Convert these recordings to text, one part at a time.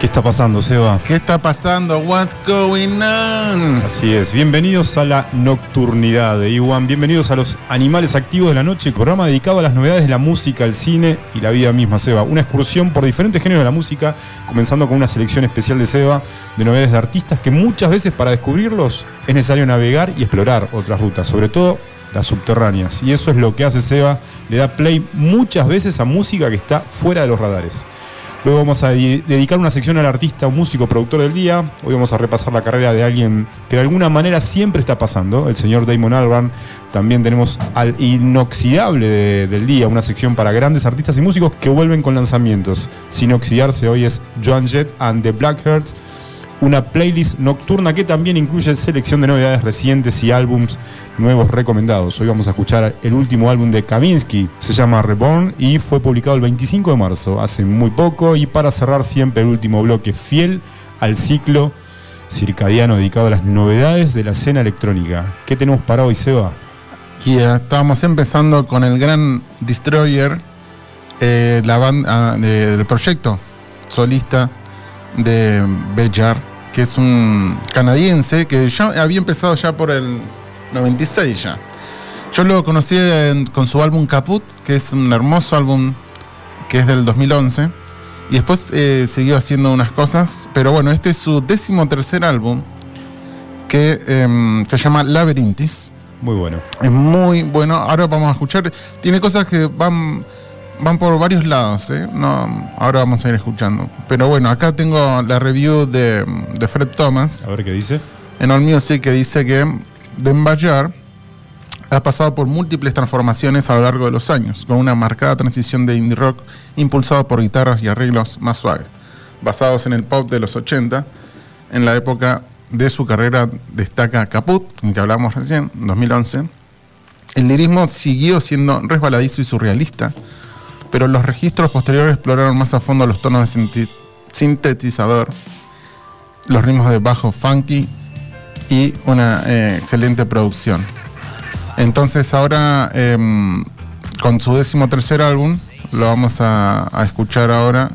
¿Qué está pasando, Seba? ¿Qué está pasando? What's going on? Así es, bienvenidos a la nocturnidad de Iwan, bienvenidos a los Animales Activos de la Noche, programa dedicado a las novedades de la música, el cine y la vida misma, Seba. Una excursión por diferentes géneros de la música, comenzando con una selección especial de Seba, de novedades de artistas que muchas veces para descubrirlos es necesario navegar y explorar otras rutas, sobre todo las subterráneas. Y eso es lo que hace Seba, le da play muchas veces a música que está fuera de los radares. Luego vamos a dedicar una sección al artista, un músico, productor del día. Hoy vamos a repasar la carrera de alguien que de alguna manera siempre está pasando, el señor Damon Albarn. También tenemos al inoxidable del día, una sección para grandes artistas y músicos que vuelven con lanzamientos. Sin oxidarse, hoy es Joan Jett and the Blackhearts una playlist nocturna que también incluye selección de novedades recientes y álbums nuevos recomendados. Hoy vamos a escuchar el último álbum de Kavinsky, se llama Reborn y fue publicado el 25 de marzo, hace muy poco. Y para cerrar siempre el último bloque, fiel al ciclo circadiano dedicado a las novedades de la escena electrónica. ¿Qué tenemos para hoy, Seba? Y estábamos empezando con el gran Destroyer, eh, la banda ah, del proyecto solista de Bejar que es un canadiense que ya había empezado ya por el 96 ya. Yo lo conocí con su álbum Caput, que es un hermoso álbum que es del 2011. Y después eh, siguió haciendo unas cosas. Pero bueno, este es su décimo tercer álbum que em, se llama Labyrinthis. Muy bueno. Es muy bueno. Ahora vamos a escuchar. Tiene cosas que van van por varios lados, ¿eh? No, ahora vamos a ir escuchando. Pero bueno, acá tengo la review de, Fred Thomas. A ver qué dice. En All Music que dice que Den Bayard ha pasado por múltiples transformaciones a lo largo de los años, con una marcada transición de indie rock impulsado por guitarras y arreglos más suaves, basados en el pop de los 80. En la época de su carrera destaca Caput, en que hablamos recién, 2011. El lirismo siguió siendo resbaladizo y surrealista, pero los registros posteriores exploraron más a fondo los tonos de sintetizador, los ritmos de bajo funky y una eh, excelente producción. Entonces ahora, em, con su décimo tercer álbum, lo vamos a, escuchar ahora.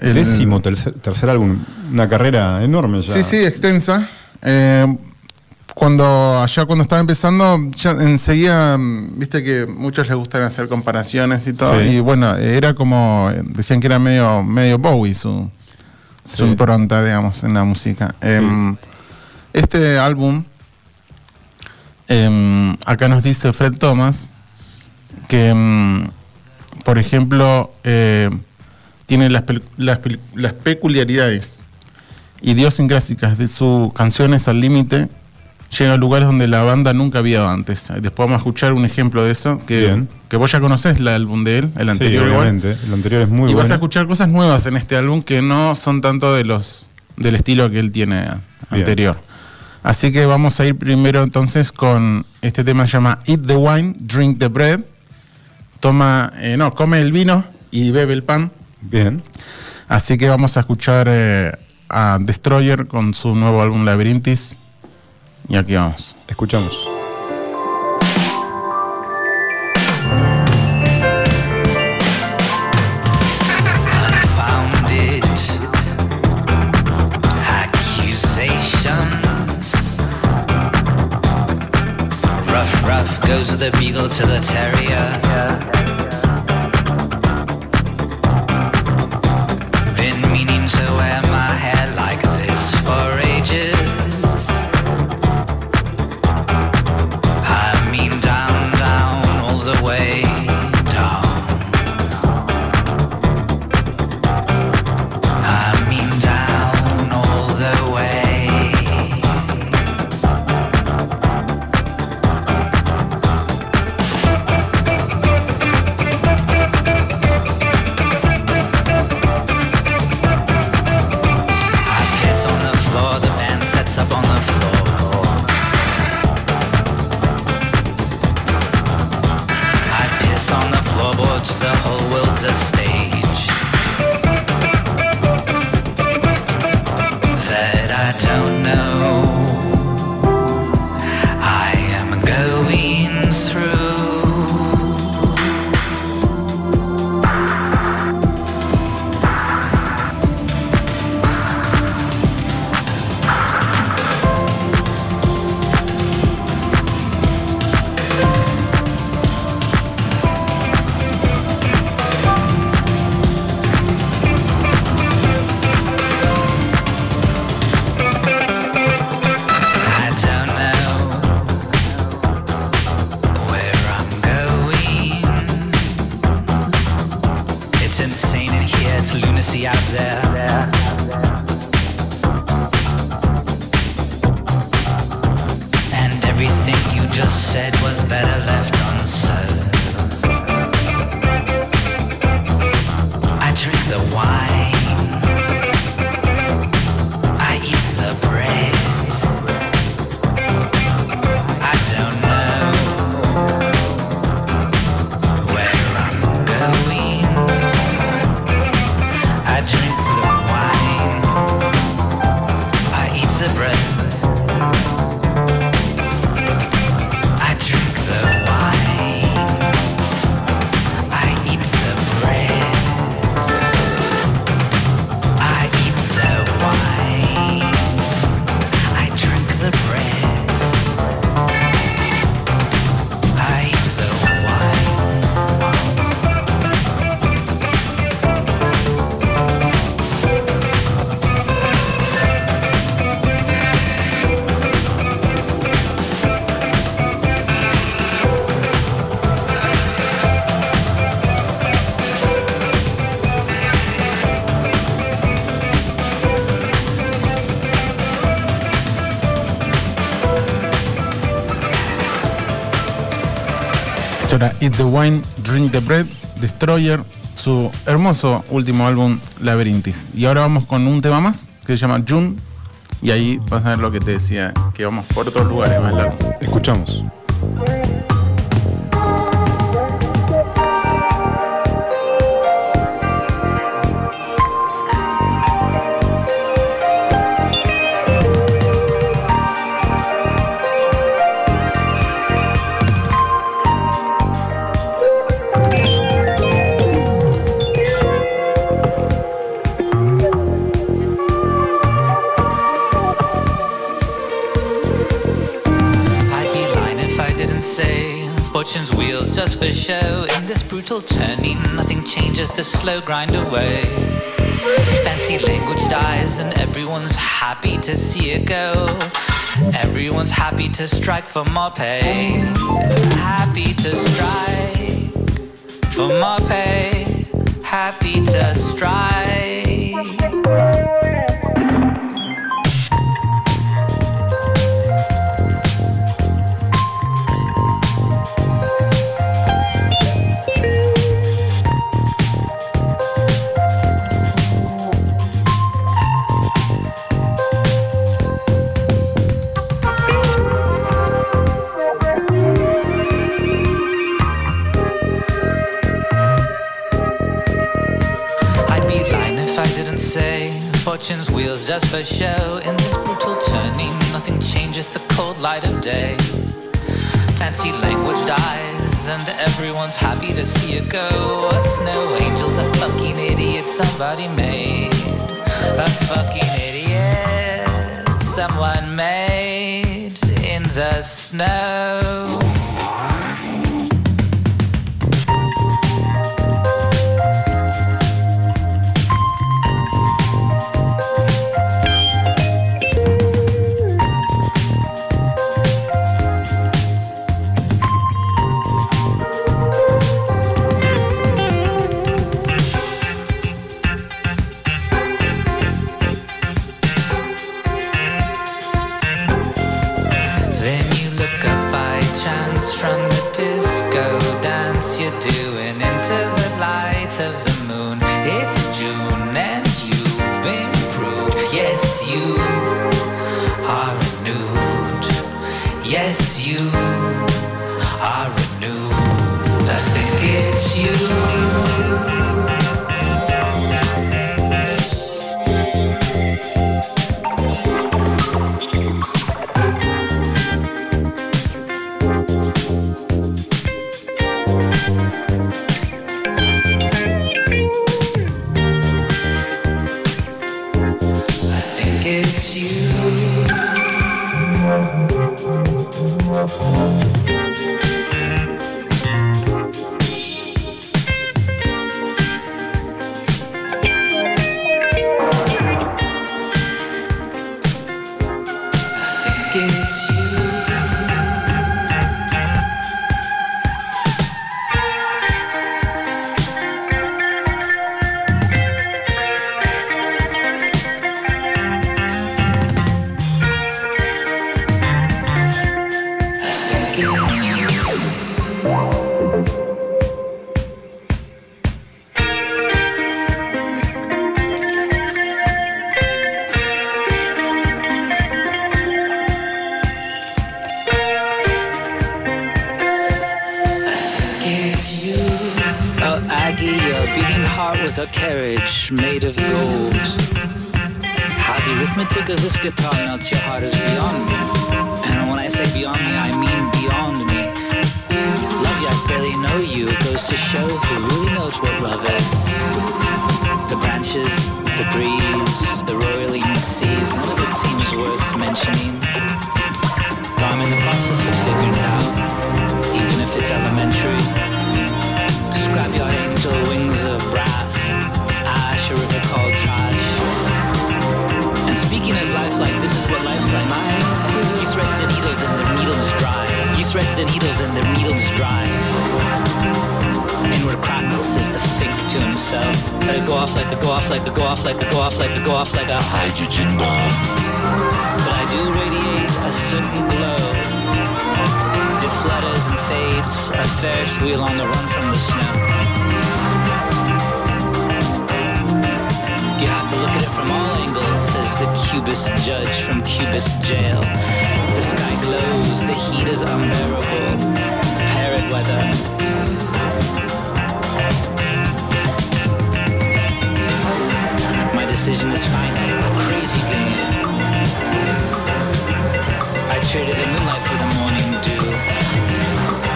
El décimo tercer, álbum, una carrera enorme ya. Sí, sí, extensa. Eh, cuando allá cuando estaba empezando, ya enseguida, viste que muchos les gustan hacer comparaciones y todo. Y bueno, era como, decían que era medio, medio Bowie su, su impronta, digamos, en la música. Em, este álbum, em, acá nos dice Fred Thomas, que, em, por ejemplo, eh, tiene las, las, las peculiaridades idiosincrásicas de sus canciones al límite llega a lugares donde la banda nunca había antes. Después vamos a escuchar un ejemplo de eso, que, que vos ya conocés el álbum de él, el anterior obviamente. El anterior es muy bueno. Y vas a escuchar cosas nuevas en este álbum que no son tanto de los del estilo que él tiene anterior. Así que vamos a ir primero entonces con este tema que se llama Eat the Wine, Drink the Bread. Toma, eh, no, come el vino y bebe el pan. Bien. Así que vamos a escuchar eh, a Destroyer con su nuevo álbum Labyrinthis. Y aquí vamos. Escuchamos. Rough, rough goes the beagle to the terrier. Eat the Wine, Drink the Bread, Destroyer, su hermoso último álbum Labyrinthis. Y ahora vamos con un tema más que se llama June. Y ahí vas a ver lo que te decía, que vamos por otros lugares más largos. Escuchamos. In turning, nothing changes the slow grind away. Fancy language dies, and everyone's happy to see it go. Everyone's happy to strike for more pay. Happy to strike for more pay. Happy to strike. For show. In this brutal turning, nothing changes the cold light of day. Fancy language dies, and everyone's happy to see it go. A snow angel's a fucking idiot somebody made. A fucking idiot someone made in the snow. Himself. Let it go off like a go off like a go off like a go off like a go off like a hydrogen bomb. But I do radiate a certain glow. It flutters and fades, a Ferris wheel on the run from the snow. You have to look at it from all angles, says the cubist judge from cubist jail. The sky glows, the heat is unbearable. Parrot weather. Decision is final, a crazy game. I traded a moonlight for the morning dew.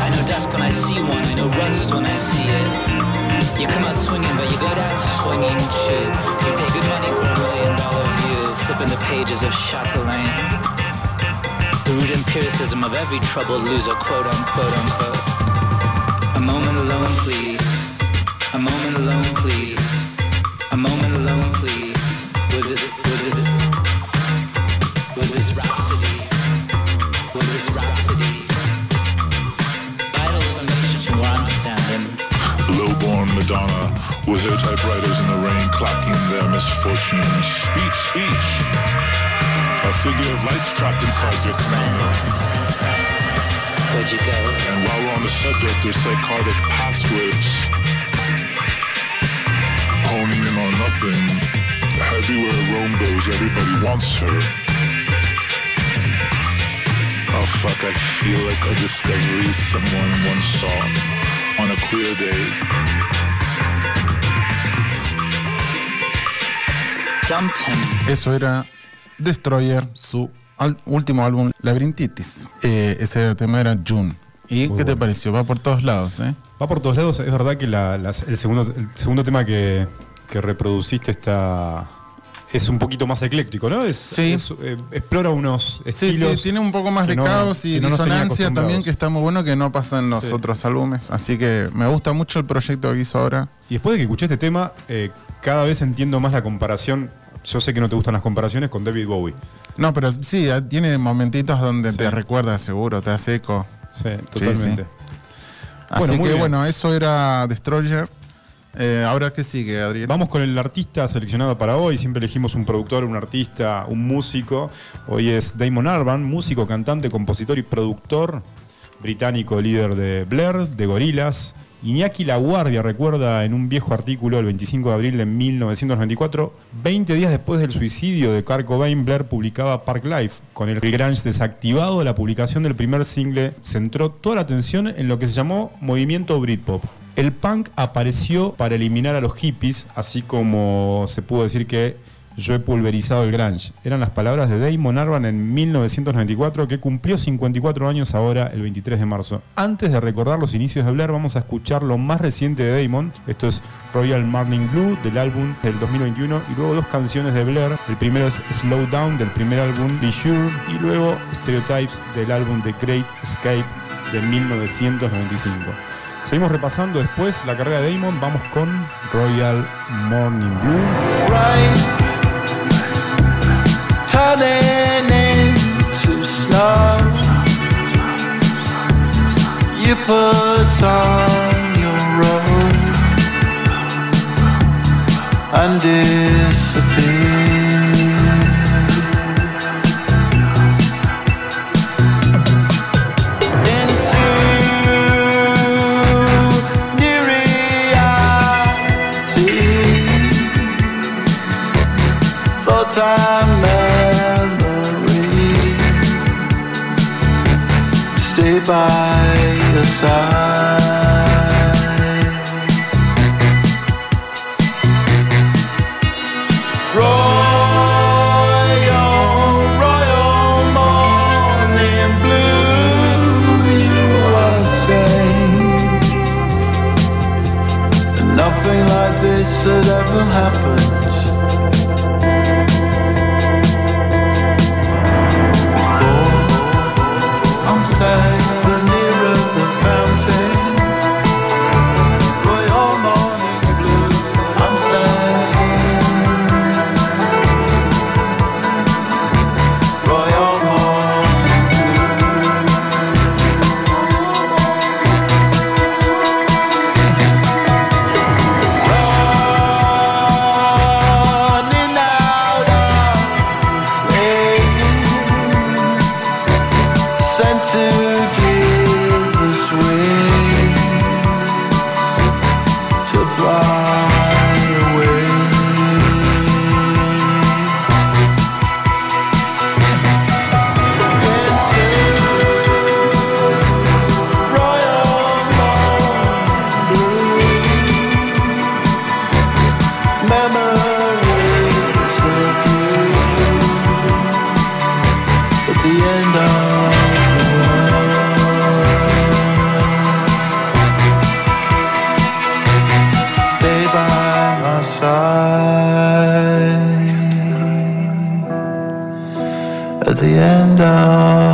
I know dusk when I see one, I know rust when I see it. You come out swinging, but you go down swinging too. You pay good money for a million dollar view, flipping the pages of Chatelaine. The root empiricism of every troubled loser, quote unquote unquote. A moment alone, please. Figure of light's trapped inside your corner. Where'd you go? And while we're on the subject of psychotic passwords, honing in on nothing, everywhere Rome goes, everybody wants her. Oh fuck, I feel like a discovery someone once saw on a clear day. Dump him. Eso era Destroyer, su último álbum, Labyrinthitis. Eh, ese tema era June. ¿Y Muy qué te pareció? Va por todos lados, ¿eh? Va por todos lados. Es verdad que la- el, segundo, el segundo tema que, que reproduciste está. Es un poquito más ecléctico, ¿no? Es, Sí. es, eh, explora unos Sí, estilos. sí, tiene un poco más de no- caos y disonancia también, que está muy bueno, que no pasa en los Sí. otros álbumes. Así que me gusta mucho el proyecto que hizo ahora. Y después de que escuché este tema, eh, cada vez entiendo más la comparación. Yo sé que no te gustan las comparaciones con David Bowie. No, pero sí, eh, tiene momentitos donde Sí. te recuerda, seguro, te hace eco. Sí, totalmente. Así Bueno, muy que bien. bueno, eso era Destroyer. Eh, ahora, ¿qué sigue, Adriel? Vamos con el artista seleccionado para hoy. Siempre elegimos un productor, un artista, un músico. Hoy es Damon Albarn, músico, cantante, compositor y productor británico, líder de Blair, de Gorillaz. Iñaki La Guardia recuerda en un viejo artículo el 25 de abril de 1994, 20 días después del suicidio de Kurt Cobain, Blair publicaba Park Life. Con el grunge desactivado, la publicación del primer single centró toda la atención en lo que se llamó movimiento Britpop. El punk apareció para eliminar a los hippies, así como se pudo decir que yo he pulverizado el grunge. Eran las palabras de Damon Albarn en 1994, que cumplió 54 años ahora, el 23 de marzo. Antes de recordar los inicios de Blair, vamos a escuchar lo más reciente de Damon. Esto es Royal Morning Blue, del álbum del 2021, y luego dos canciones de Blair. El primero es Slow Down, del primer álbum Be Sure, y luego Stereotypes, del álbum The Great Escape, de 1995. Seguimos repasando después la carrera de Damon. Vamos con Royal Morning Blue. Snow. You put on your robe and disappear. The end of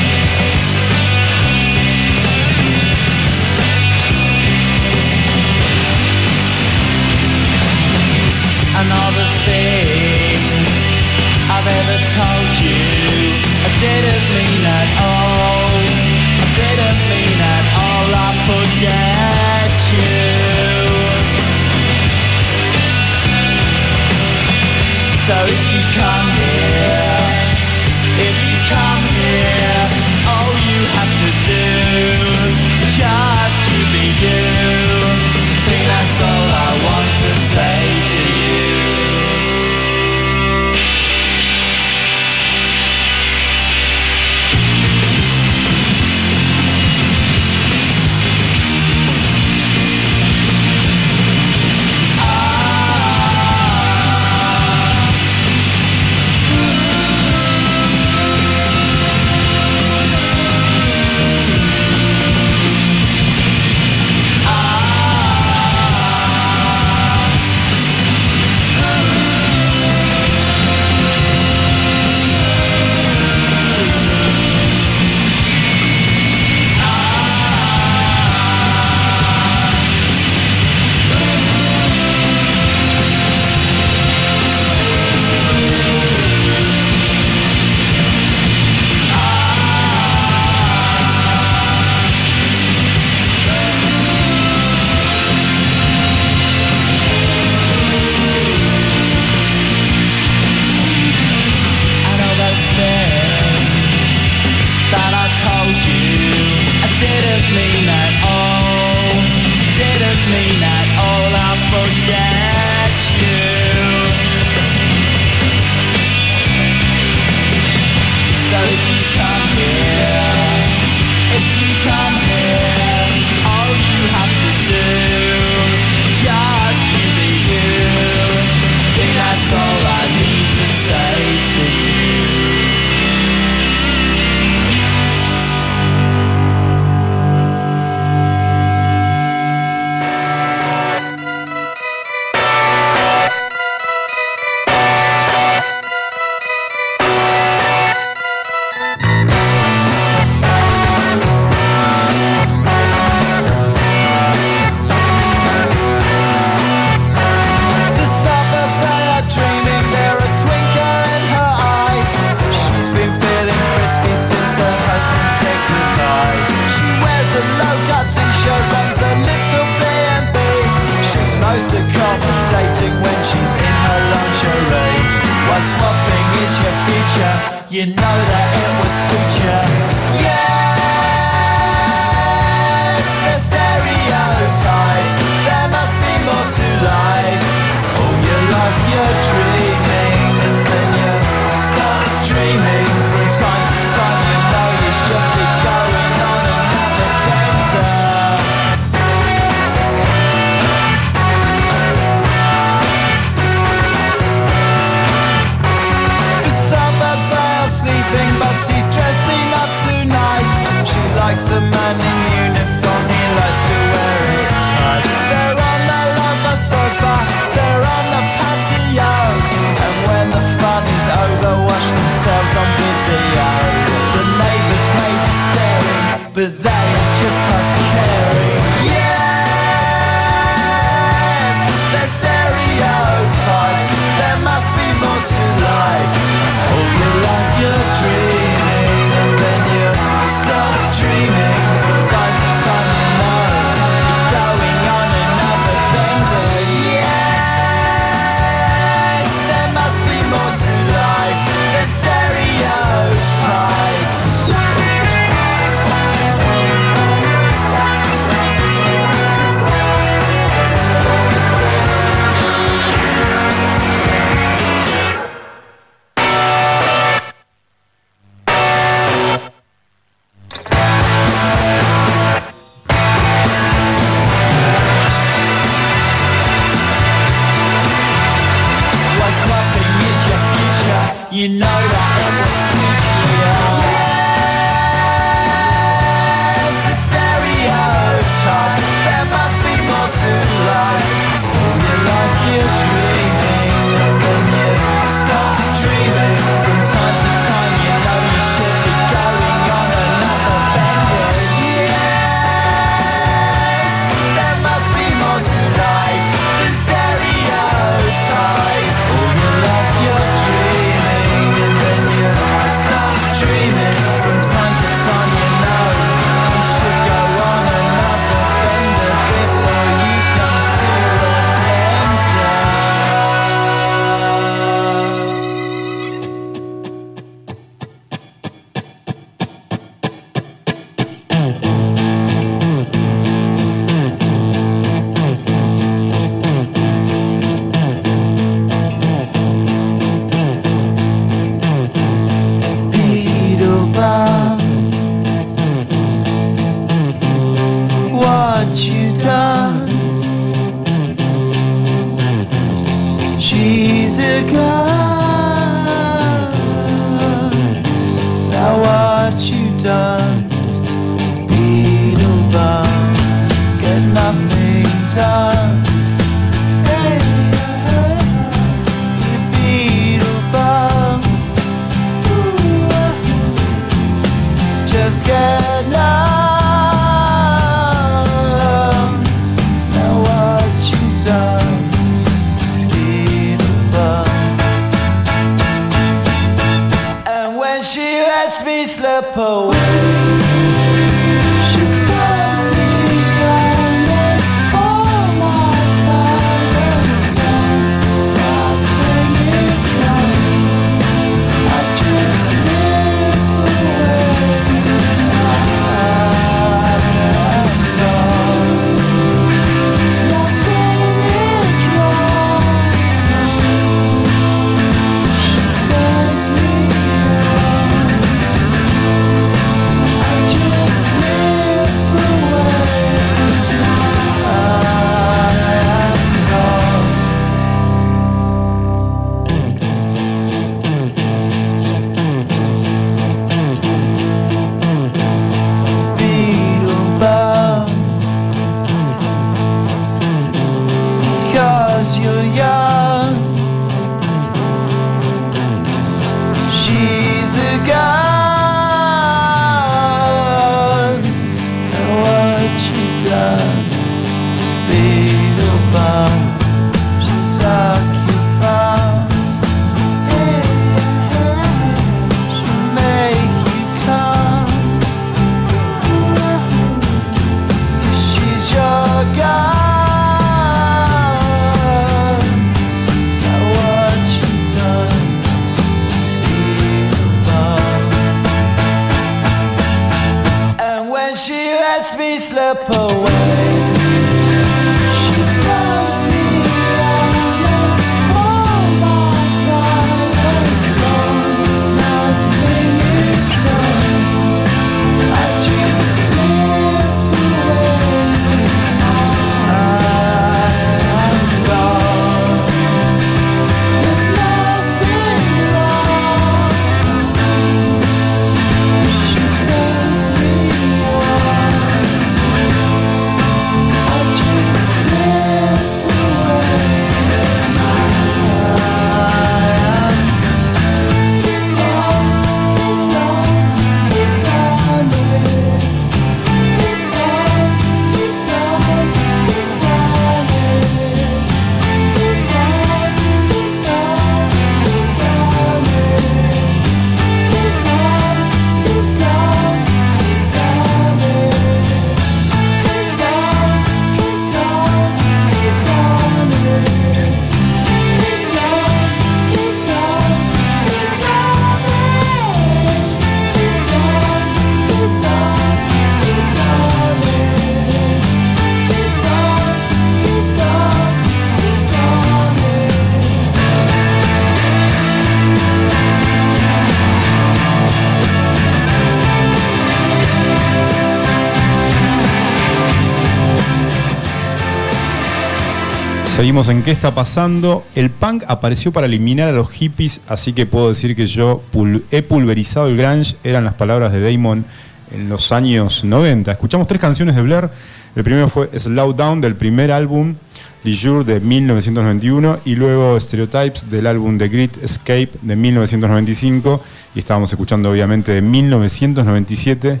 En qué está pasando. El punk apareció para eliminar a los hippies, así que puedo decir que yo he pulverizado el grunge, eran las palabras de Damon en los años 90. Escuchamos tres canciones de Blair. El primero fue Slow Down del primer álbum, Leisure de 1991, y luego Stereotypes del álbum The Great Escape de 1995. Y estábamos escuchando obviamente de 1997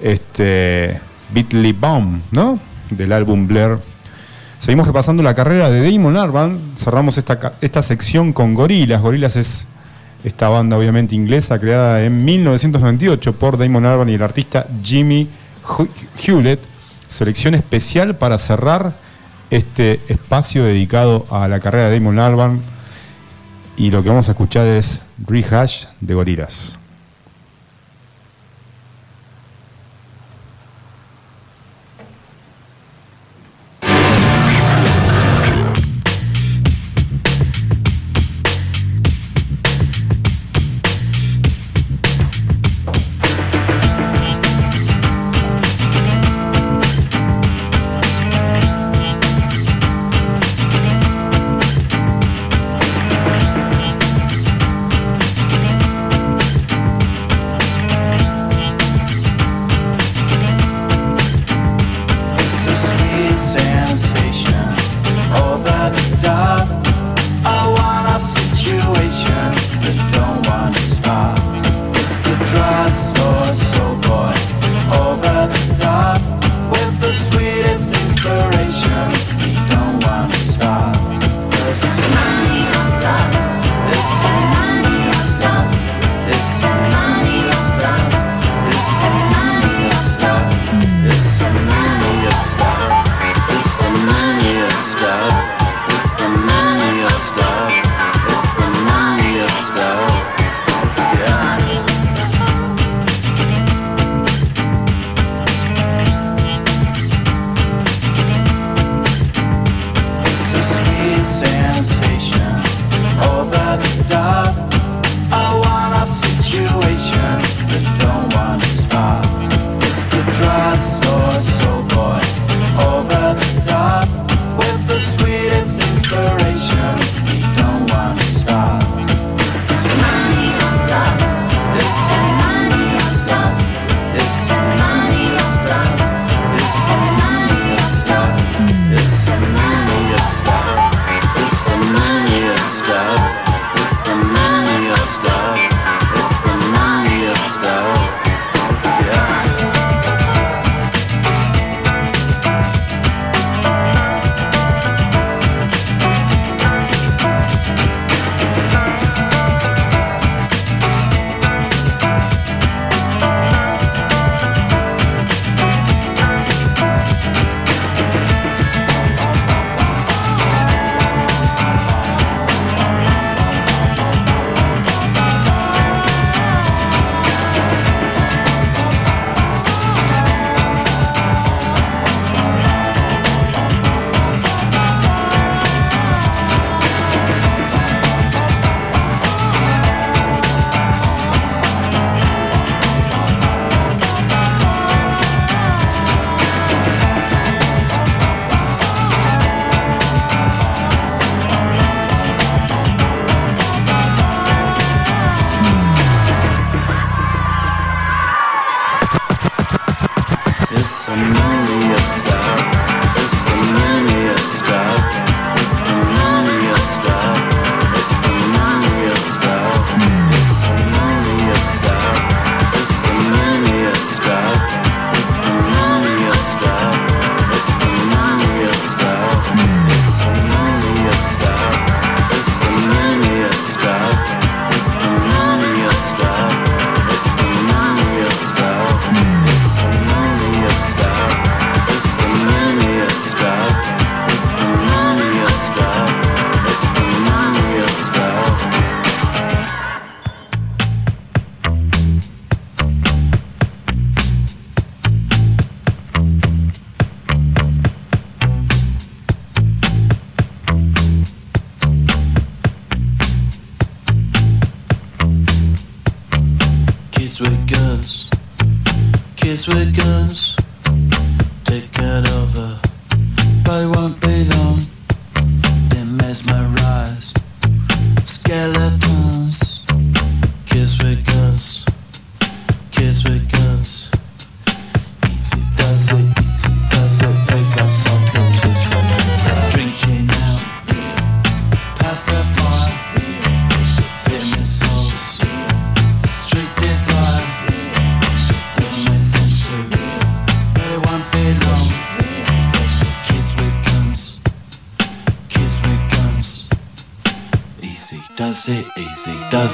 este Beatley Bomb, ¿no? Del álbum Blair Seguimos repasando la carrera de Damon Albarn. Cerramos esta, esta sección con Gorillaz. Gorillaz es esta banda obviamente inglesa creada en 1998 por Damon Albarn y el artista Jimmy Hewlett. Selección especial para cerrar este espacio dedicado a la carrera de Damon Albarn. Y lo que vamos a escuchar es Rehash de Gorillaz.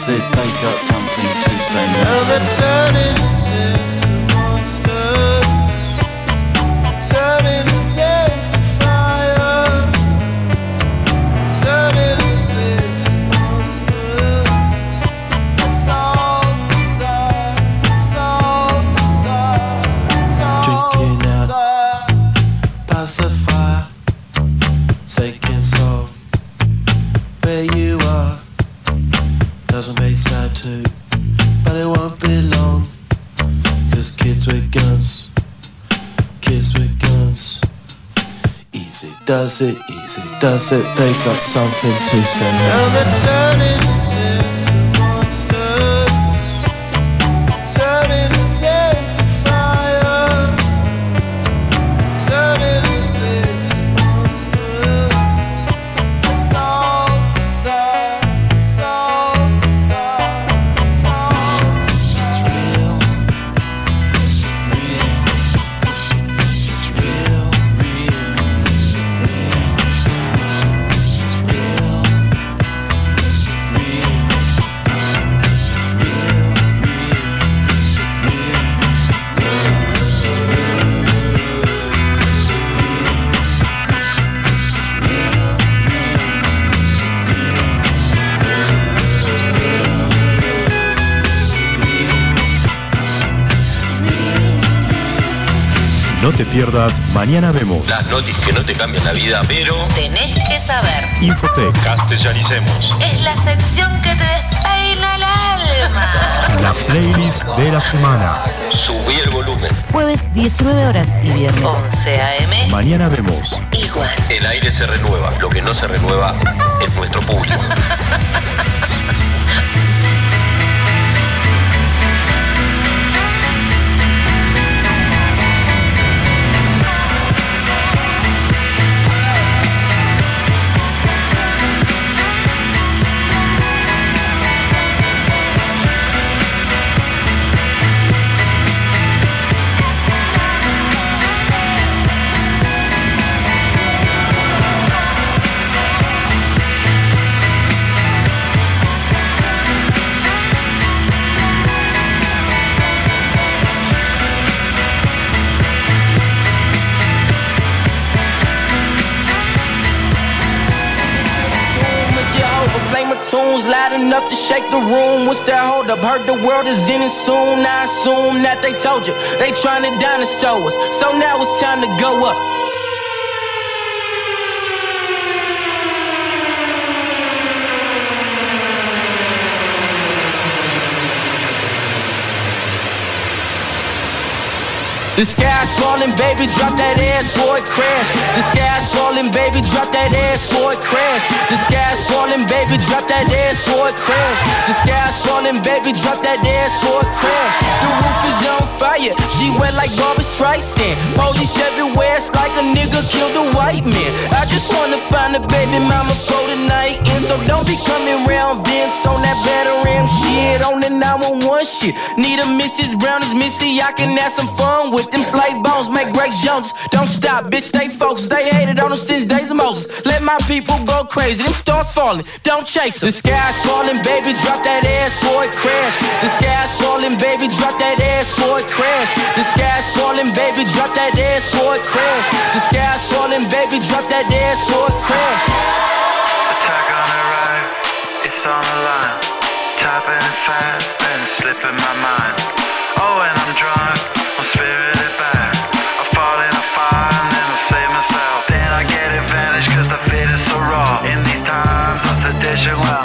said does it. they've got something to say. Te pierdas Mañana Vemos. Las noticias que no te cambian la vida, pero Tenés que saber. Infotec, castellanicemos. Es la sección que te despeina el alma. la playlist de la semana. Subí el volumen. Jueves 19 horas y viernes 11 a.m. Mañana Vemos. Igual. El aire se renueva. Lo que no se renueva es nuestro público. tunes loud enough to shake the room. What's that hold up? Heard the world is in it soon. I assume that they told you they trying to dinosaur us. So now it's time to go up. The sky's falling, baby, drop that ass for it crash. The sky's falling, baby, drop that ass for it crash. The sky's falling, baby, drop that ass for it crash. The sky's falling, baby, drop that ass for it crash. The roof is on fire, she wet like Barbara Streisand. Police everywhere, it's like a nigga killed a white man. I just wanna find a baby mama for the night, and so don't be coming round Vince on that better ram shit on the 911 shit. Need a Mrs. Brown as Missy, I can have some fun with them slight bones, make Grace Jones. Don't stop, bitch, stay focused. They hated on us since days of Moses. Let my people go crazy, them stars falling, don't chase 'em. The sky's falling, baby, drop that ass for it crash. The sky's falling, baby, drop that ass for it crash. The sky's falling, baby, drop that ass for it crash. The sky's falling, baby, drop that ass for it crash. Attack on the right, it's on the line. Tapping fast, then slipping my mind. Oh, when I'm drunk, I'm spirited back. I fall in a fire and then I save myself. Then I get advantage cause the fit is so raw. In these times, I'm sedition, well,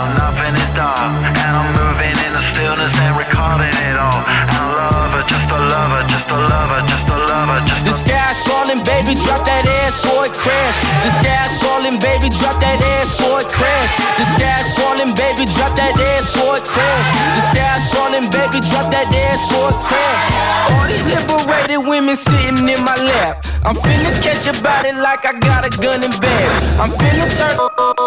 baby, drop that ass or it crash. The sky's falling, baby, drop that ass or it crash. The sky's falling, baby, drop that ass or it crash. Crash. All these liberated women sitting in my lap. I'm finna catch a body like I got a gun and bag. I'm finna turn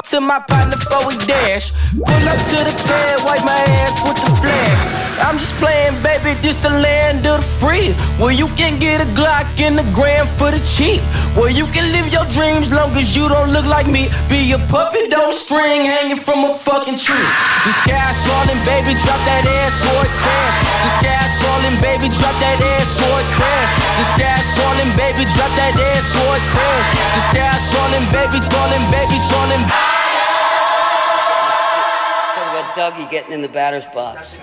to my partner for a dash. Pull up to the pad, wipe my ass with the flag. I'm just playing, baby, this the land of the free. Where you can get a Glock in the gram for the cheap. Where you can live your dreams long as you don't look like me. Be a puppet on a string hanging from a fucking tree. The sky's falling, baby, drop that ass or it crash. The sky's falling, baby, drop that ass or it crash. The sky's falling, baby, drop that ass or it crash. The sky's falling, baby, falling, baby, falling. Talk about Dougie getting in the batter's box.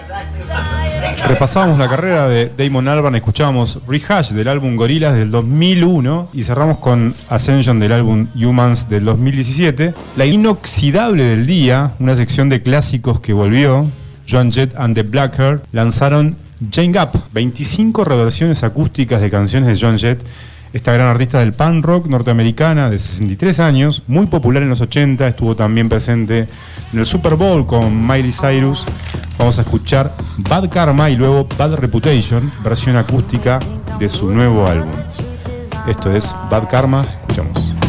Repasábamos la carrera de Damon Albarn, escuchábamos Rehash del álbum Gorillaz del 2001 y cerramos con Ascension del álbum Humans del 2017. La inoxidable del día, una sección de clásicos que volvió, Joan Jett and the Blackheart, lanzaron Jane Gap, 25 reversiones acústicas de canciones de Joan Jett, esta gran artista del punk rock norteamericana de 63 años, muy popular en los 80, estuvo también presente en el Super Bowl con Miley Cyrus. Vamos a escuchar Bad Karma y luego Bad Reputation, versión acústica de su nuevo álbum. Esto es Bad Karma, escuchamos.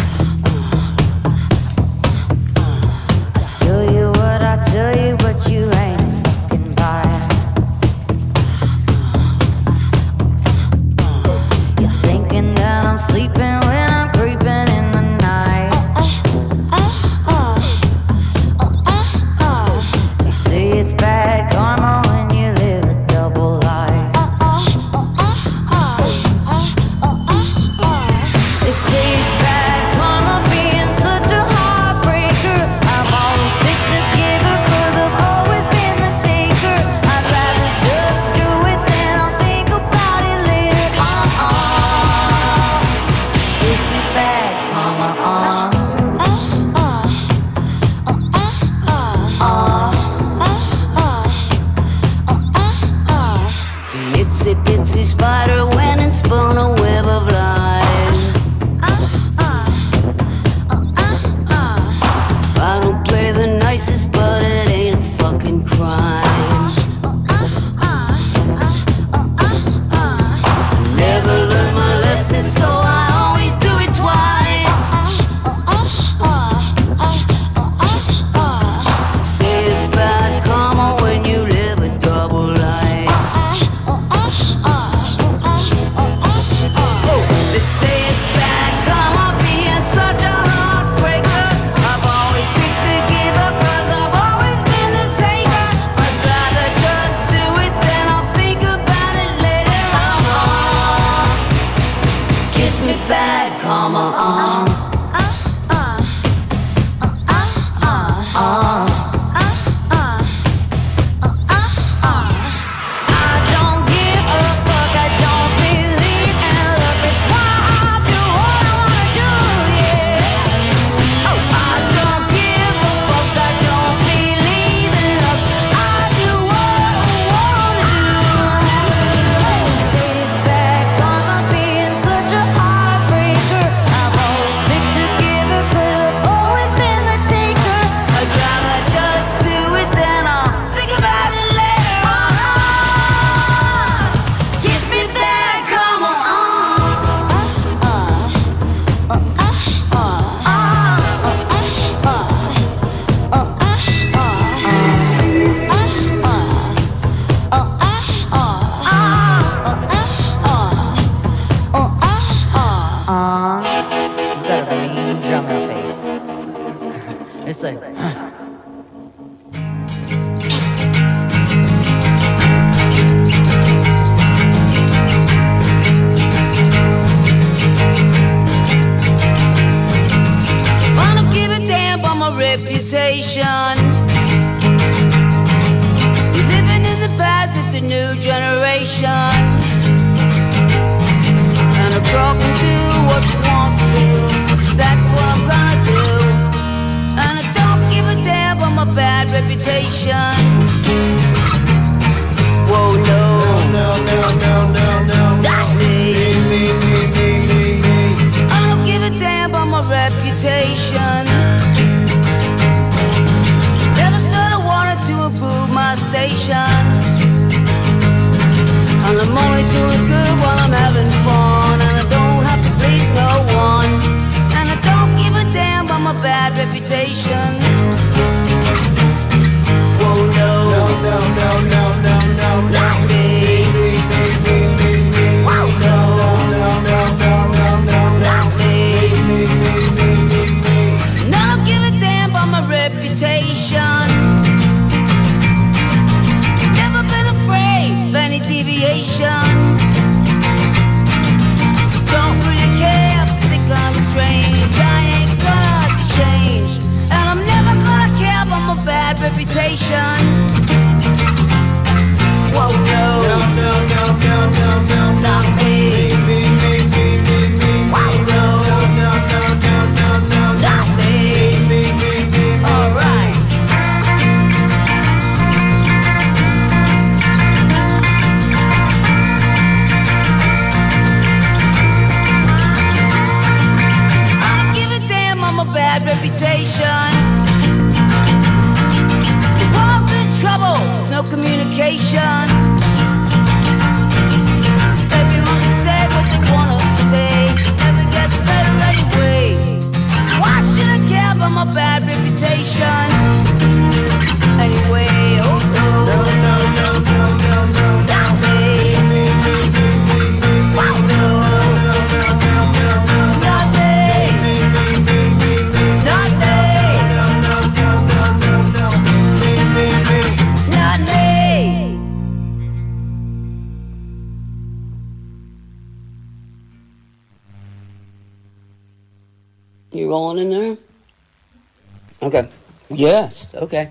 Yes, okay.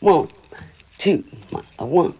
One, two, one.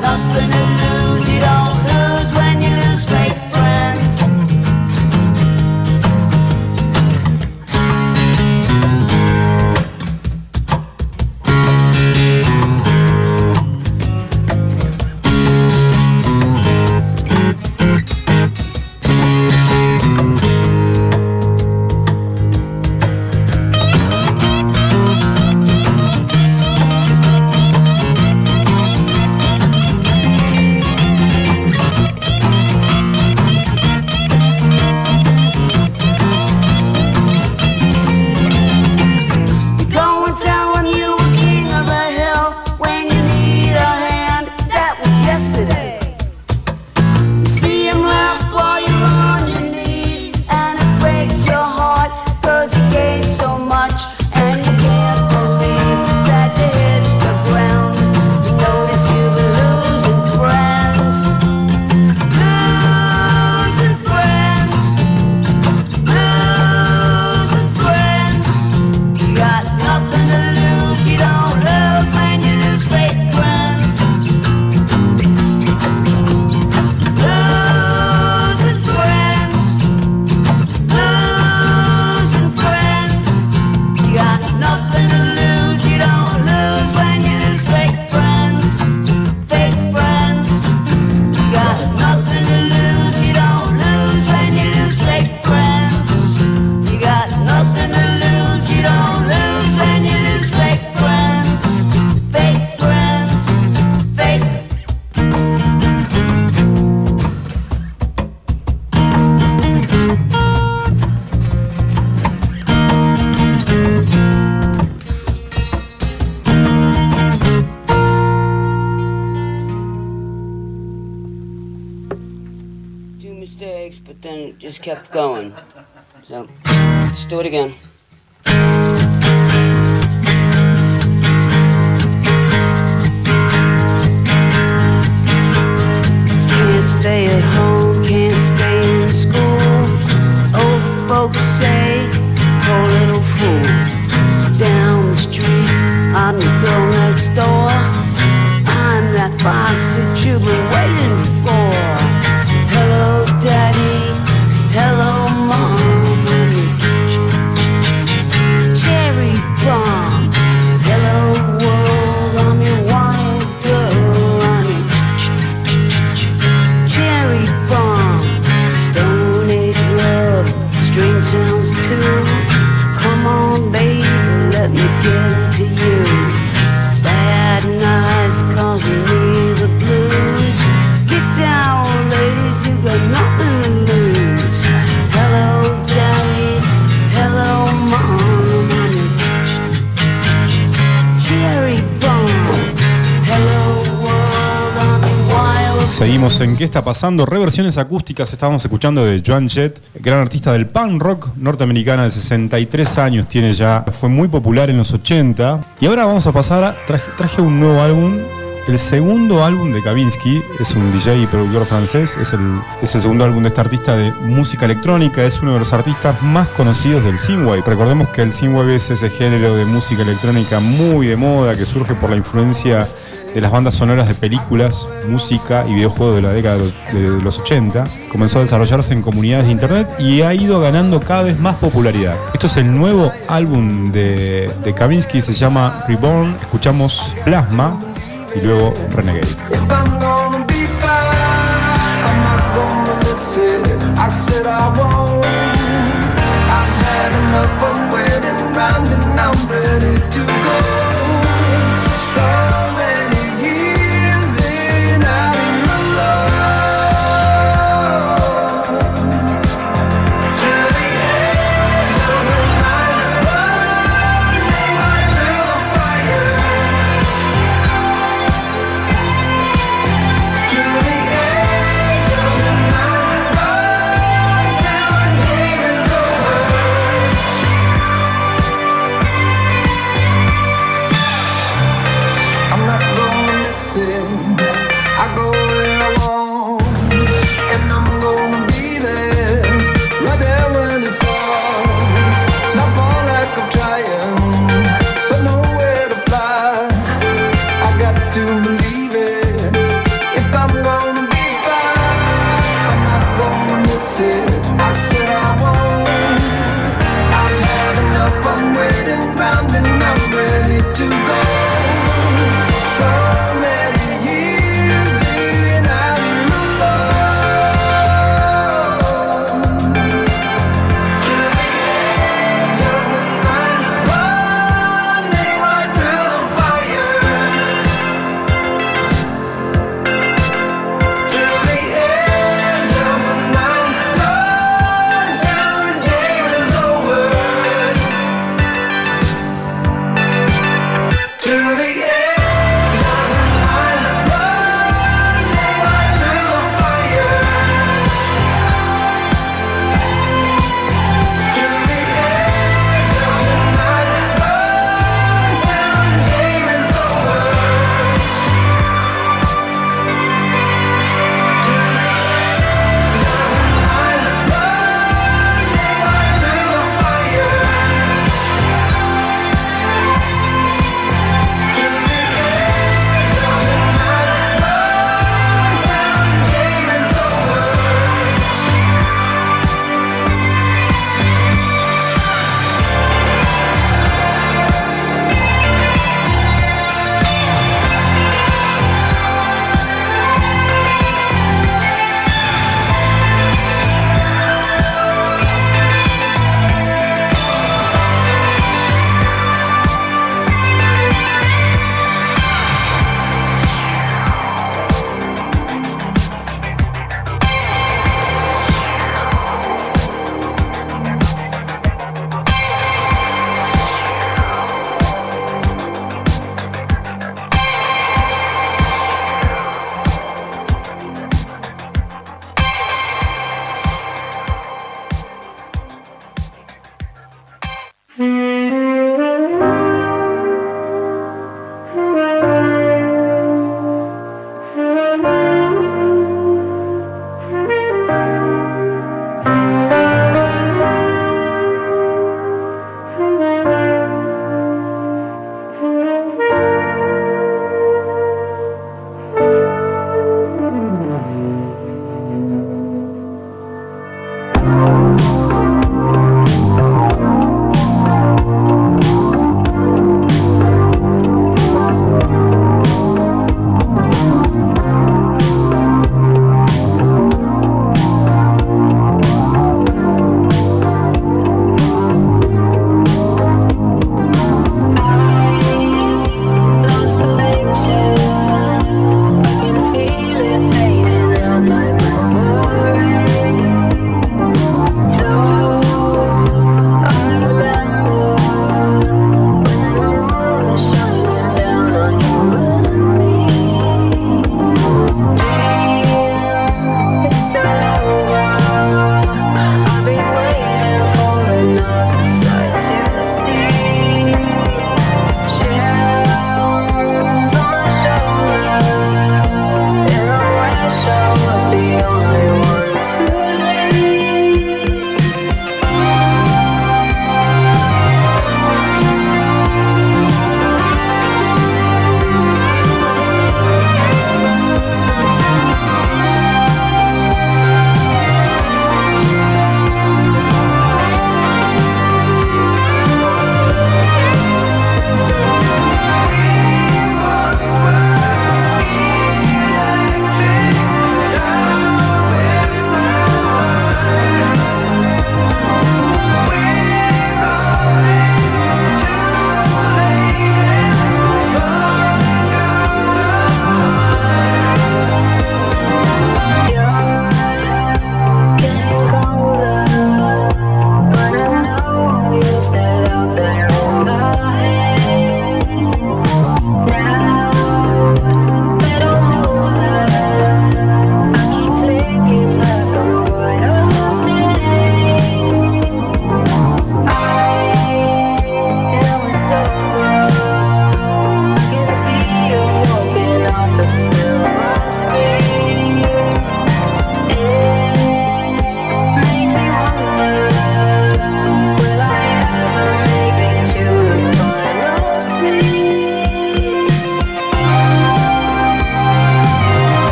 nothing to lose, you don't en ¿Qué está pasando? Reversiones acústicas estamos escuchando de Joan Jett, gran artista del punk rock norteamericana de 63 años, tiene ya, fue muy popular en los 80. Y ahora vamos a pasar a, traje, un nuevo álbum el segundo álbum de Kavinsky es un DJ y productor francés, es el, es el, segundo álbum de este artista de música electrónica, es uno de los artistas más conocidos del synthwave. Recordemos que el synthwave es ese género de música electrónica muy de moda que surge por la influencia de las bandas sonoras de películas, música y videojuegos de la década de los, de los 80. Comenzó a desarrollarse en comunidades de internet y ha ido ganando cada vez más popularidad. Esto es el nuevo álbum de, de Kavinsky, se llama Reborn. Escuchamos Plasma y luego Renegade.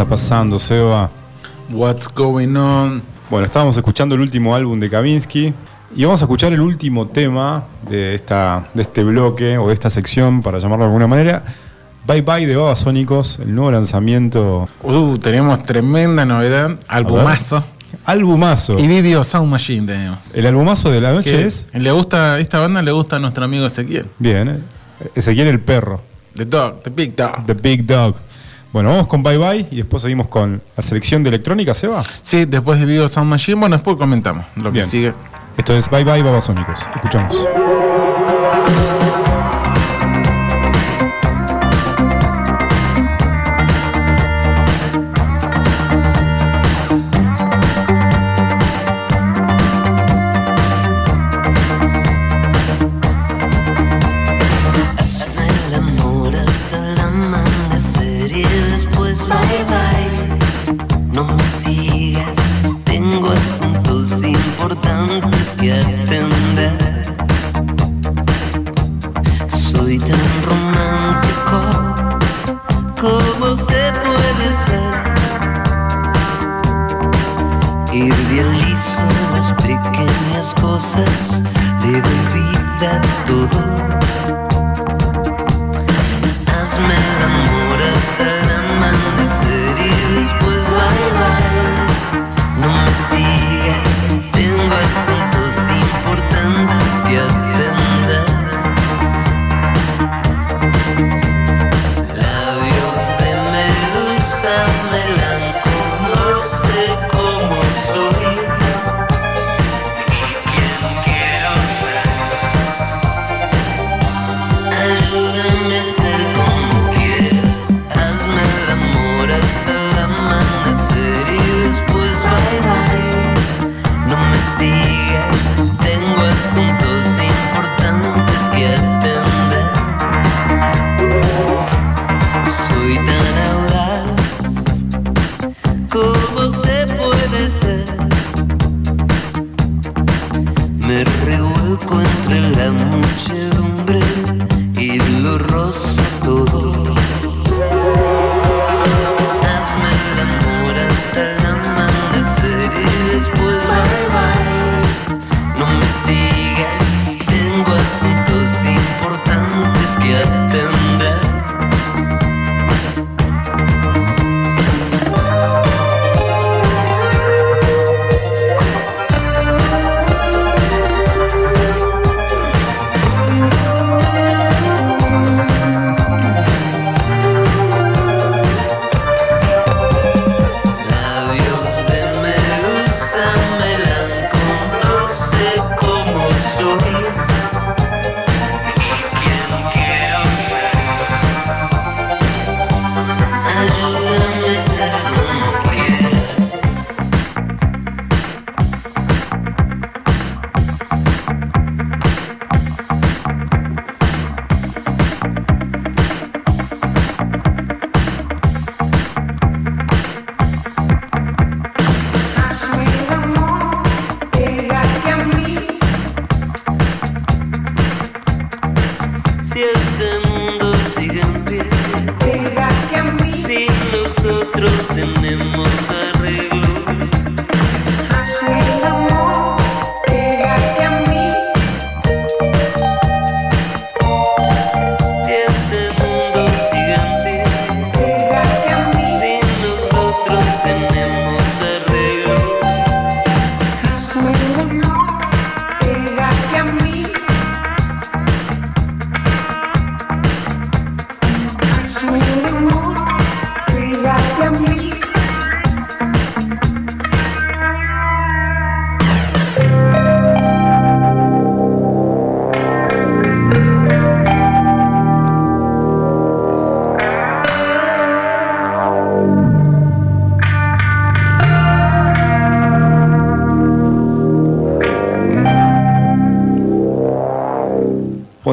Está pasando, Seba? What's going on? Bueno, estábamos escuchando el último álbum de Kavinsky y vamos a escuchar el último tema de, esta, de este bloque o de esta sección, para llamarlo de alguna manera. Bye Bye de Babasónicos, el nuevo lanzamiento. Uh, tenemos tremenda novedad. Albumazo. Albumazo. Y Video Sound Machine tenemos. El albumazo de la noche es. Le gusta, esta banda le gusta a nuestro amigo Ezequiel. Bien, eh. Ezequiel el perro. The Dog, The Big Dog. The Big Dog. Bueno, vamos con Bye Bye y después seguimos con la selección de electrónica, Seba. Sí, después de Video Sound Machine, bueno, después comentamos lo Bien. que sigue. Esto es Bye Bye Babasónicos. Escuchamos.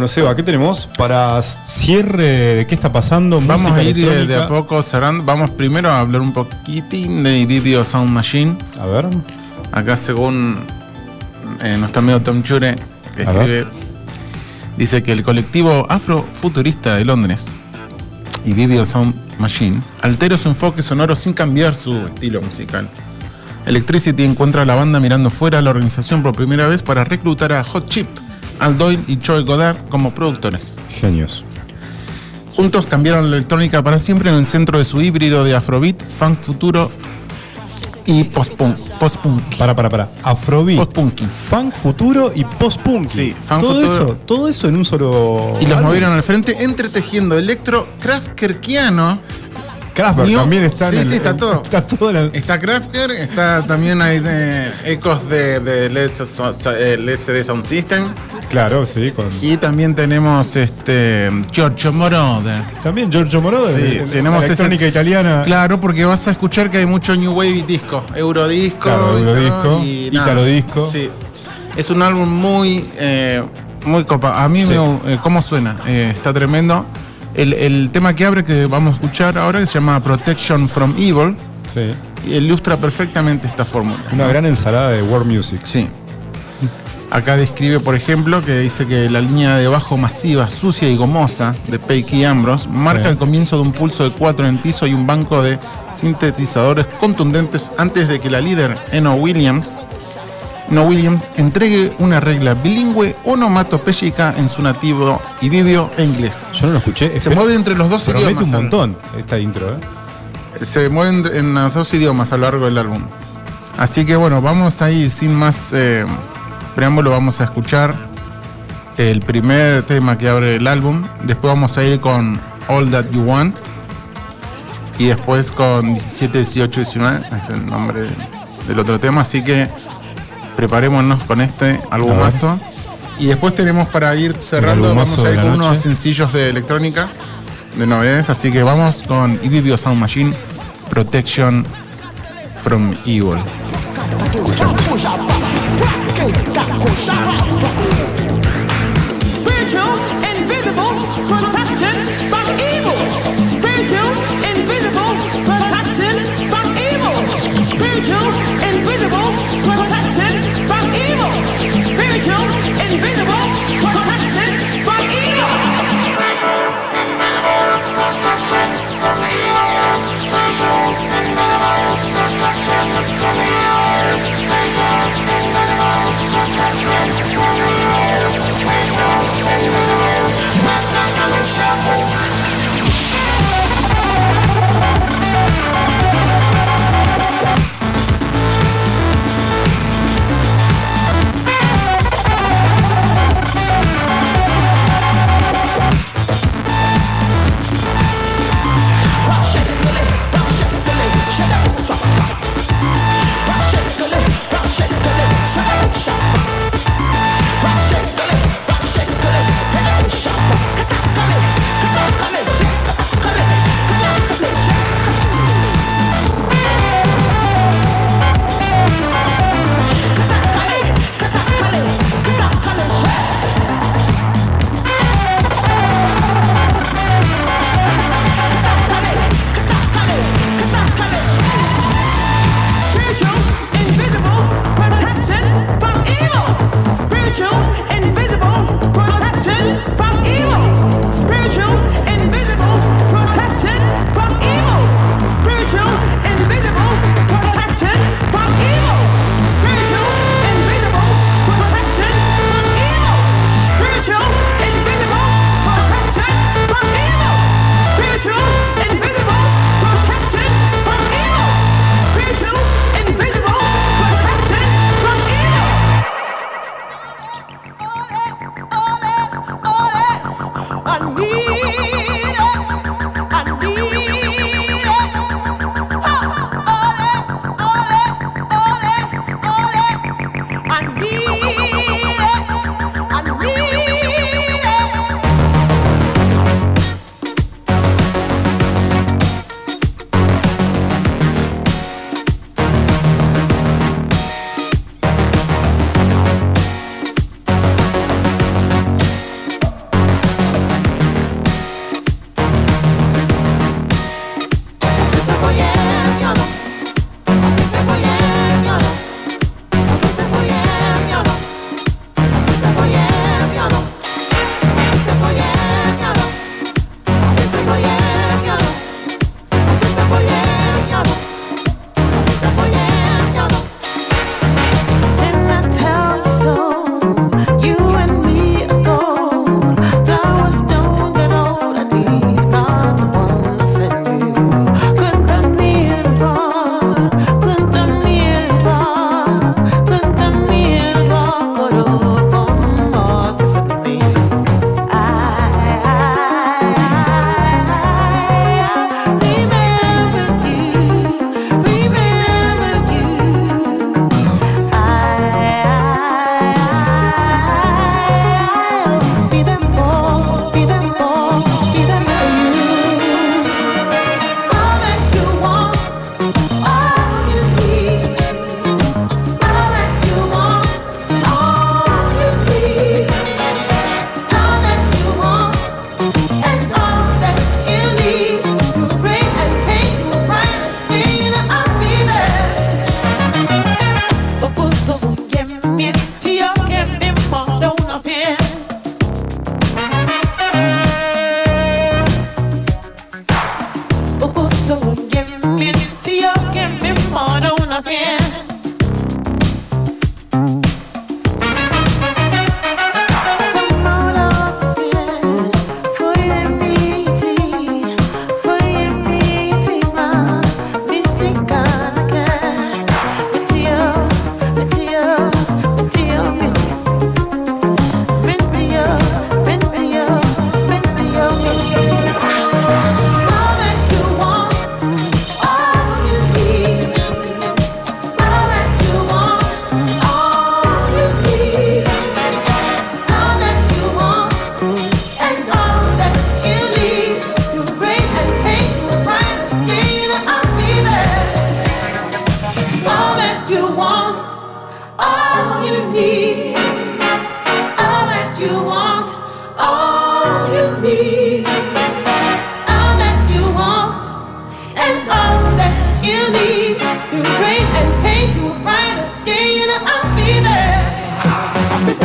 Bueno, Seba, ¿qué tenemos para cierre de qué está pasando? Vamos a ir de, a poco cerrando. Vamos primero a hablar un poquitín de Video Sound Machine. A ver. Acá según eh, nuestro amigo Tom Chure, que escribe, dice que el colectivo afrofuturista de Londres y Video Sound Machine altera su enfoque sonoro sin cambiar su estilo musical. Electricity encuentra a la banda mirando fuera a la organización por primera vez para reclutar a Hot Chip, Al Doyle y Troy Goddard como productores. Genios. Juntos cambiaron la electrónica para siempre en el centro de su híbrido de afrobeat, funk futuro y post-punk. Post-punk. Para, para, para. Afrobeat. Post-punky. Funk futuro y post-punk. Sí, funk todo futuro. eso, todo eso en un solo. Y los álbum. movieron al frente entretejiendo electro Kraftkerkiano. Kraftwerk New- también está en Sí, el- sí, está todo. Está todo la- Está Kraftwerk, está también hay eh, ecos de, de so- eh, Sound System. Claro, sí. Con... Y también tenemos este Giorgio Moroder. También Giorgio Moroder. Sí, tenemos electrónica ese- italiana. Claro, porque vas a escuchar que hay mucho New Wave disco, Eurodisco, Claro, Eurodisco, y. Itarodisco. Sí. Es un álbum muy, eh, muy copa. A mí Sí. me, eh, cómo suena, Eh, está tremendo. El, el tema que abre que vamos a escuchar ahora que se llama Protection from Evil. Sí. Ilustra perfectamente esta fórmula. Una gran ensalada de world music. Sí. Acá describe, por ejemplo, que dice que la línea de bajo masiva, sucia y gomosa de Peiki Ambrose marca Sí. el comienzo de un pulso de cuatro en el piso y un banco de sintetizadores contundentes antes de que la líder Eno Williams, Eno Williams entregue una regla bilingüe onomatopéyica en su nativo ibibio e inglés. Yo no lo escuché. Se Espera, mueve entre los dos Promete idiomas. un al- montón esta intro, ¿eh? se mueven en los dos idiomas a lo largo del álbum. Así que bueno, vamos ahí sin más eh, preámbulo, vamos a escuchar el primer tema que abre el álbum. Después vamos a ir con All That You Want. Y después con 17, 18, 19, es el nombre del otro tema. Así que preparémonos con este albumazo. Y después tenemos para ir cerrando, vamos a ir con unos sencillos de electrónica de novedades. Así que vamos con Ibibio Sound Machine Protection from Evil. Spiritual, invisible, protection from evil. Spiritual, invisible, protection from evil. Spiritual, invisible, protection from evil. Spiritual, invisible, protection from evil. Shuffle.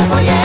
Oh yeah!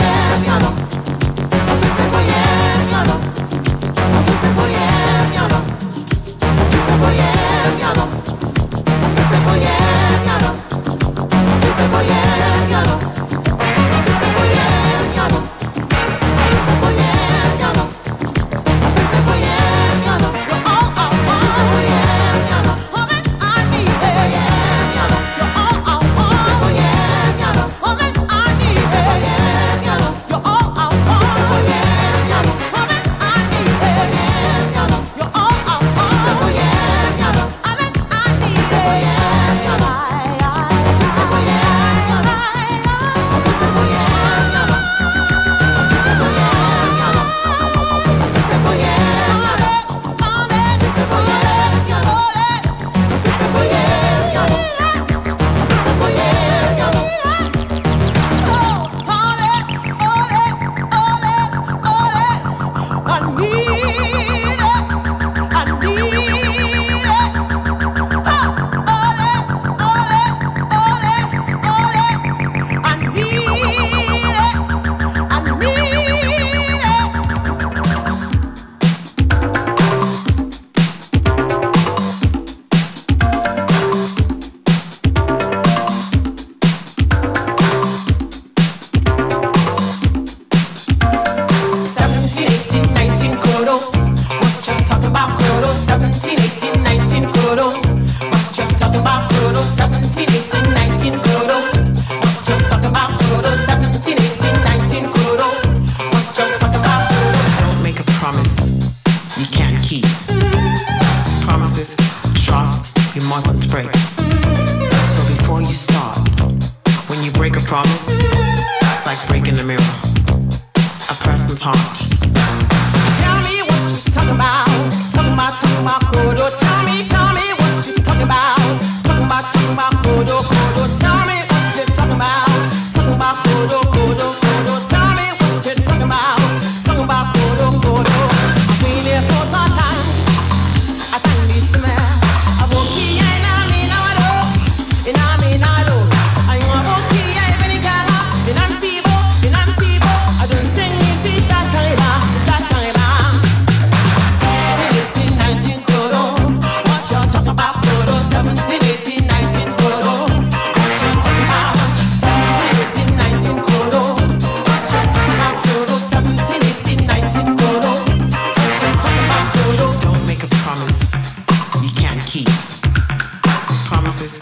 promises,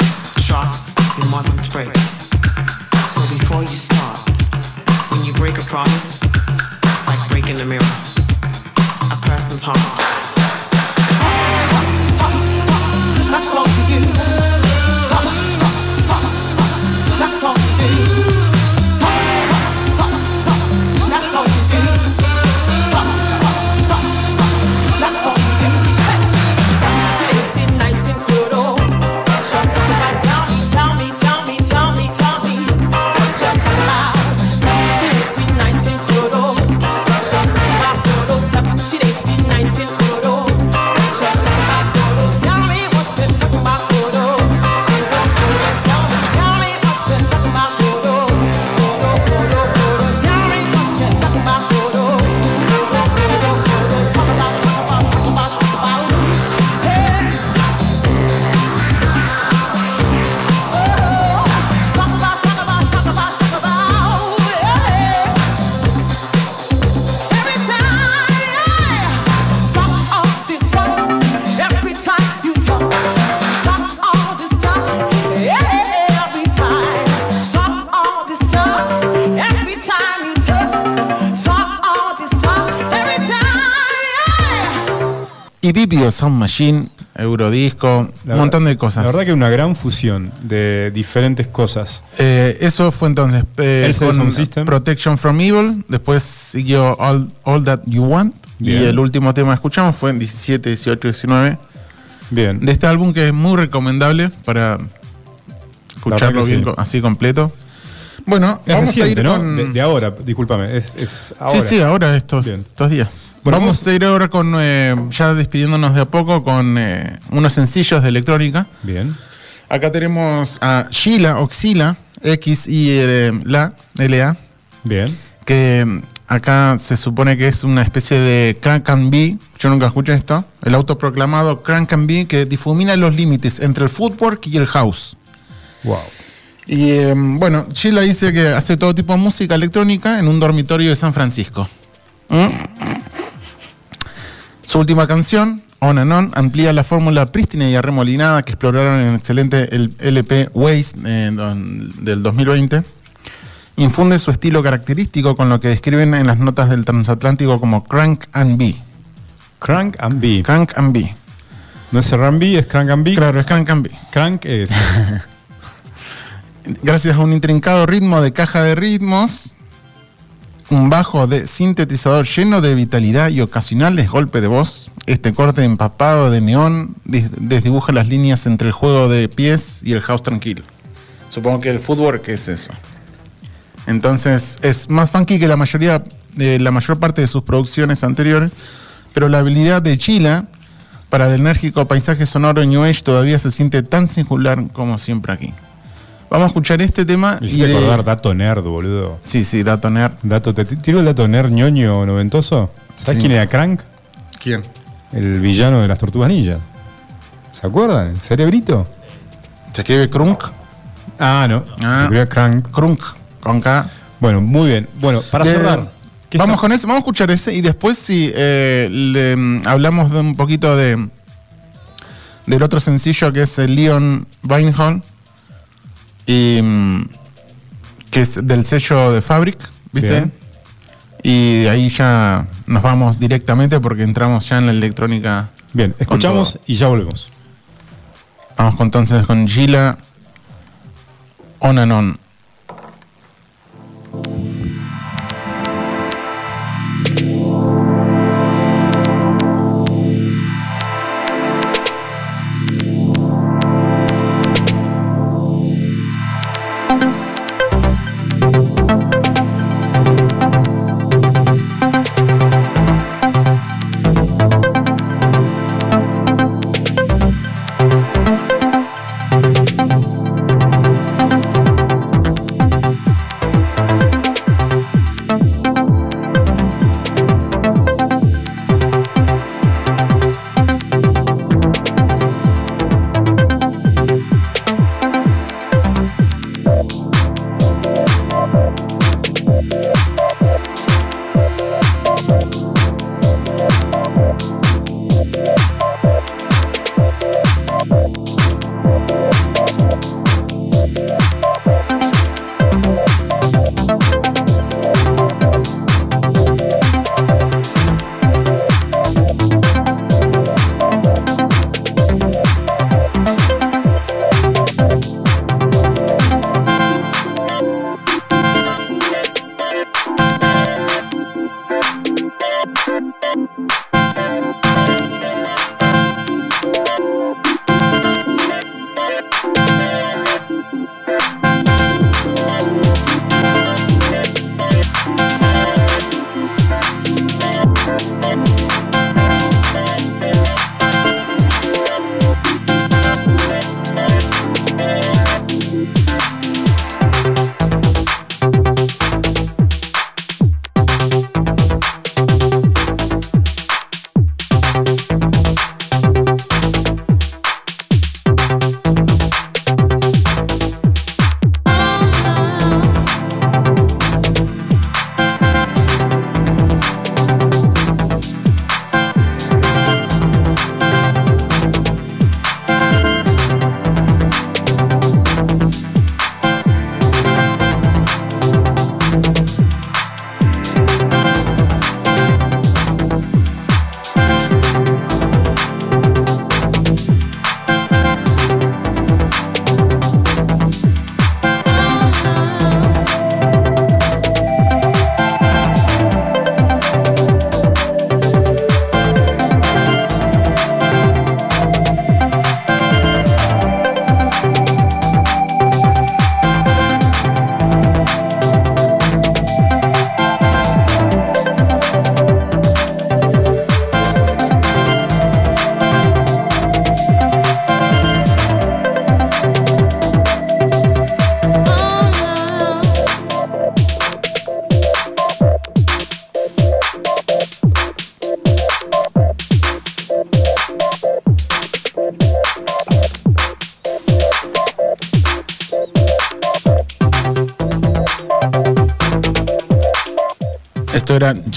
trust, you mustn't break. So before you start, when you break a promise, it's like breaking a mirror. A person's heart. Sound Machine, Eurodisco, un montón de cosas. La verdad que una gran fusión de diferentes cosas. Eh, eso fue entonces eh, con System. Protection from Evil, después siguió All, All That You Want y el último tema que escuchamos fue en 17, 18, 19. Bien. De este álbum que es muy recomendable para escucharlo bien así completo. Bueno, es vamos reciente, a ir ¿no? de, ahora, discúlpame. Sí, sí, ahora estos, estos días. Vamos a ir ahora con, eh, ya despidiéndonos de a poco, con eh, unos sencillos de electrónica. Bien. Acá tenemos a Sheila Oxila, X y la LA, Bien. que mm, acá se supone que es una especie de Crank and B. Yo nunca escuché esto. El autoproclamado Crank and B que difumina los límites entre el footwork y el house. Wow. Y eh, bueno, Sheila dice que hace todo tipo de música electrónica en un dormitorio de San Francisco. ¿Mm? Su última canción, On and On, amplía la fórmula prístina y arremolinada que exploraron en el excelente el LP Waste eh, del 2020. Infunde su estilo característico con lo que describen en las notas del transatlántico como Crank and B. Crank and B. Crank and B. No es R&B, es Crank and B. Claro, es Crank and B. Crank es. Gracias a un intrincado ritmo de caja de ritmos, un bajo de sintetizador lleno de vitalidad y ocasionales golpes de voz, este corte empapado de neón desdibuja las líneas entre el juego de pies y el house tranquilo. Supongo que el footwork es eso. Entonces es más funky que la mayoría, de la mayor parte de sus producciones anteriores, pero la habilidad de Chila para el enérgico paisaje sonoro New Age todavía se siente tan singular como siempre aquí. Vamos a escuchar este tema. Me hiciste de- acordar Dato Nerd, boludo. Sí, sí, Dato Nerd. Dato, ¿Te tiro el Dato Nerd ñoño noventoso? ¿Sabes Sí. quién era Crank? ¿Quién? El villano de las Tortugas Ninja. ¿Se acuerdan? ¿El cerebrito? ¿Se escribe Krunk? Ah, no. Ah. Se escribe Crank. Krunk, con K. Bueno, muy bien. Bueno, para De- cerrar. ¿qué Vamos está- con eso, vamos a escuchar ese y después si hablamos de un poquito de del otro sencillo que es el Leon Vinehall y mm, que es del sello de Fabric, ¿viste? Bien. Y de ahí ya nos vamos directamente porque entramos ya en la electrónica. Bien, escuchamos y ya volvemos. Vamos entonces con Gila On and On.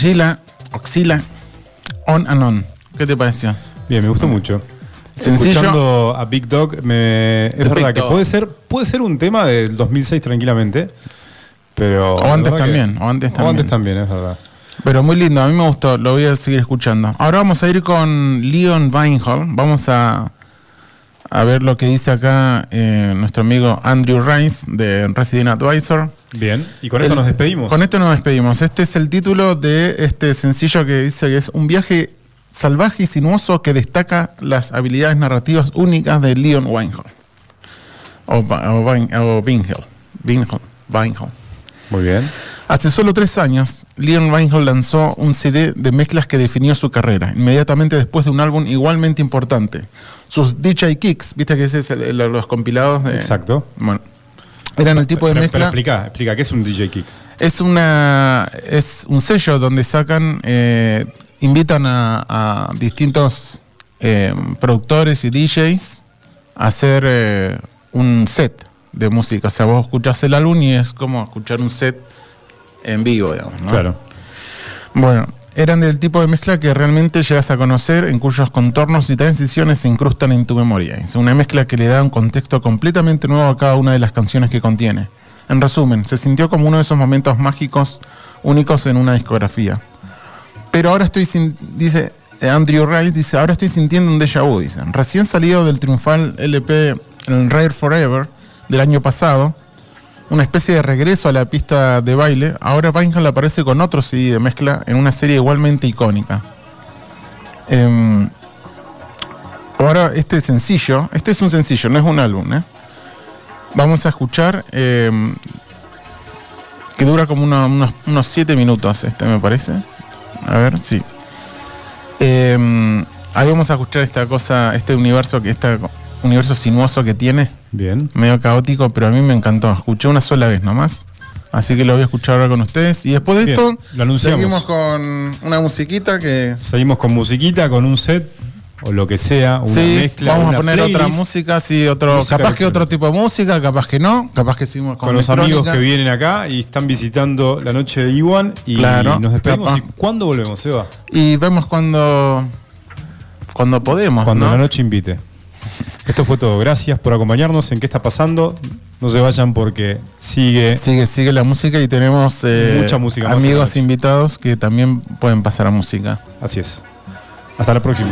Gila, Oxila, On and On. ¿Qué te pareció? Bien, me gustó mucho. Sencillo. Escuchando a Big Dog, me, es The verdad Big que Dog. puede ser, puede ser un tema del 2006 tranquilamente, pero... O antes que- también, o antes O antes también. también, es verdad. Pero muy lindo, a mí me gustó, lo voy a seguir escuchando. Ahora vamos a ir con Leon Weinhold. Vamos a, a ver lo que dice acá eh, nuestro amigo Andrew Rice de Resident Advisor. Bien, y con esto El- nos despedimos. Con esto nos despedimos. Este es el título de este sencillo que dice que es un viaje salvaje y sinuoso que destaca las habilidades narrativas únicas de Leon Weinhold. O, o, Wein- o Weinhold. Muy bien. Hace solo tres años, Leon Weinhold lanzó un CD de mezclas que definió su carrera, inmediatamente después de un álbum igualmente importante. Sus DJ Kicks, viste que ese es el- el- los compilados de... Exacto. Bueno, eran el tipo de Pero- mezcla... Pero explica, explica, ¿qué es un DJ Kicks? Es una es un sello donde sacan, eh, invitan a, a distintos eh, productores y DJs a hacer eh, un set de música. O sea, vos escuchás el álbum y es como escuchar un set en vivo, digamos. ¿no? Claro. Bueno, eran del tipo de mezcla que realmente llegas a conocer, en cuyos contornos y transiciones se incrustan en tu memoria. Es una mezcla que le da un contexto completamente nuevo a cada una de las canciones que contiene. En resumen, se sintió como uno de esos momentos mágicos únicos en una discografía. Pero ahora estoy sin, dice eh, Andrew Rice, dice, ahora estoy sintiendo un déjà vu, dice. Recién salido del triunfal LP el Rare Forever del año pasado, una especie de regreso a la pista de baile, ahora Weinhold aparece con otro CD de mezcla en una serie igualmente icónica. Em, ahora este sencillo, este es un sencillo, no es un álbum, ¿eh? Vamos a escuchar em, que dura como unos siete minutos, este me parece. A ver, sí. Em, ahí vamos a escuchar esta cosa, este universo que este universo sinuoso que tiene. Bien. Medio caótico, pero a mí me encantó. Escuché una sola vez nomás. Así que lo voy a escuchar ahora con ustedes. Y después de Bien, esto, lo anunciamos. seguimos con una musiquita que. Seguimos con musiquita, con un set o lo que sea, una sí, mezcla. vamos a poner otra música, sí, otro, Música capaz que otro tipo de música, capaz que no, capaz que seguimos con, con los amigos que vienen acá y están visitando la noche de Iwan y Claro, nos despedimos. ¿Y ¿Cuándo volvemos, Seba? Y vemos cuando cuando podemos, Cuando ¿no? la noche invite. Esto fue todo. Gracias por acompañarnos en qué está pasando. No se vayan porque sigue. Sigue, sigue la música y tenemos eh, Mucha música amigos invitados que también pueden pasar a música. Así es. Hasta la próxima.